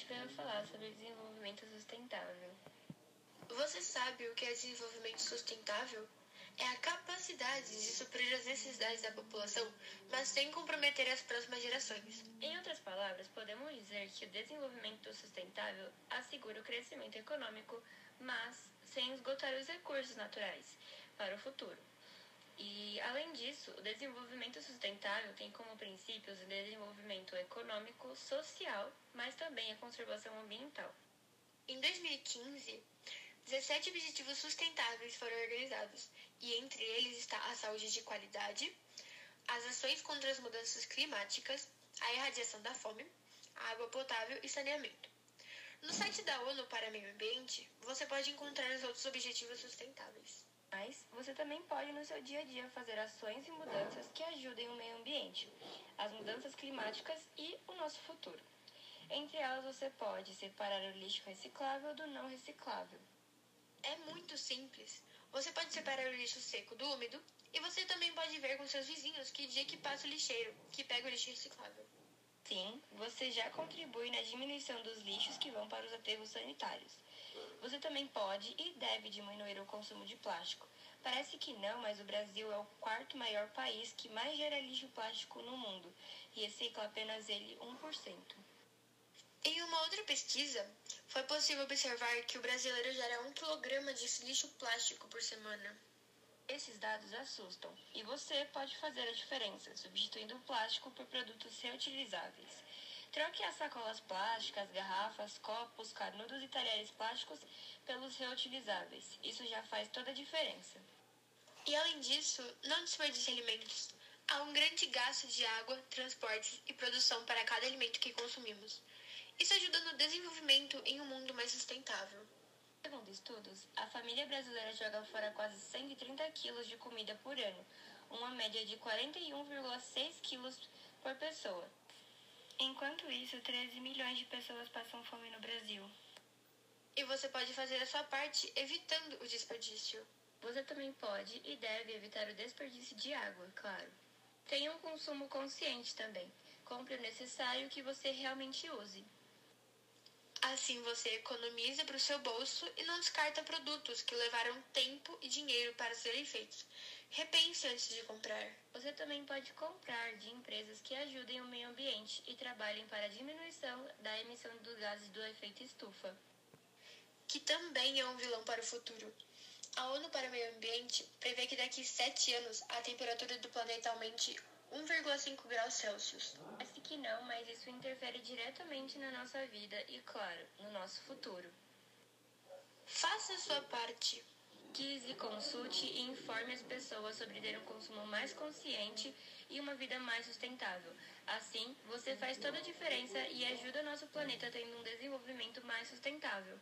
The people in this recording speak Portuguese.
gente vai falar sobre desenvolvimento sustentável. Você sabe o que é desenvolvimento sustentável? É a capacidade de suprir as necessidades da população, mas sem comprometer as próximas gerações. Em outras palavras, podemos dizer que o desenvolvimento sustentável assegura o crescimento econômico, mas sem esgotar os recursos naturais para o futuro. E, além disso, o desenvolvimento sustentável tem como princípios o desenvolvimento econômico, social, mas também a conservação ambiental. Em 2015, 17 objetivos sustentáveis foram organizados, e entre eles está a saúde de qualidade, as ações contra as mudanças climáticas, a erradiação da fome, a água potável e saneamento. No site da ONU para Meio Ambiente, você pode encontrar os outros objetivos sustentáveis. Mas você também pode no seu dia a dia fazer ações e mudanças que ajudem o meio ambiente, as mudanças climáticas e o nosso futuro. Entre elas, você pode separar o lixo reciclável do não reciclável. É muito simples. Você pode separar o lixo seco do úmido e você também pode ver com seus vizinhos que dia que passa o lixeiro, que pega o lixo reciclável. Sim, você já contribui na diminuição dos lixos que vão para os aterros sanitários. Você também pode e deve diminuir o consumo de plástico. Parece que não, mas o Brasil é o quarto maior país que mais gera lixo plástico no mundo e recicla apenas ele 1%. Em uma outra pesquisa, foi possível observar que o brasileiro gera um quilograma de lixo plástico por semana. Esses dados assustam e você pode fazer a diferença substituindo o plástico por produtos reutilizáveis. Troque as sacolas plásticas, garrafas, copos, canudos e talheres plásticos pelos reutilizáveis. Isso já faz toda a diferença. E além disso, não desperdice alimentos. Há um grande gasto de água, transportes e produção para cada alimento que consumimos. Isso ajuda no desenvolvimento em um mundo mais sustentável. Segundo estudos, a família brasileira joga fora quase 130 quilos de comida por ano, uma média de 41,6 quilos por pessoa. Enquanto isso, 13 milhões de pessoas passam fome no Brasil. E você pode fazer a sua parte evitando o desperdício. Você também pode e deve evitar o desperdício de água, claro. Tenha um consumo consciente também. Compre o necessário que você realmente use. Assim você economiza para o seu bolso e não descarta produtos que levaram tempo e dinheiro para serem feitos. Repense antes de comprar. Você também pode comprar de empresas que ajudem o meio ambiente e trabalhem para a diminuição da emissão dos gases do efeito estufa. Que também é um vilão para o futuro. A ONU para o Meio Ambiente prevê que daqui a sete anos a temperatura do planeta aumente 1,5 graus Celsius. Que não, mas isso interfere diretamente na nossa vida e, claro, no nosso futuro. Faça a sua parte. Pesquise, consulte e informe as pessoas sobre ter um consumo mais consciente e uma vida mais sustentável. Assim, você faz toda a diferença e ajuda o nosso planeta tendo um desenvolvimento mais sustentável.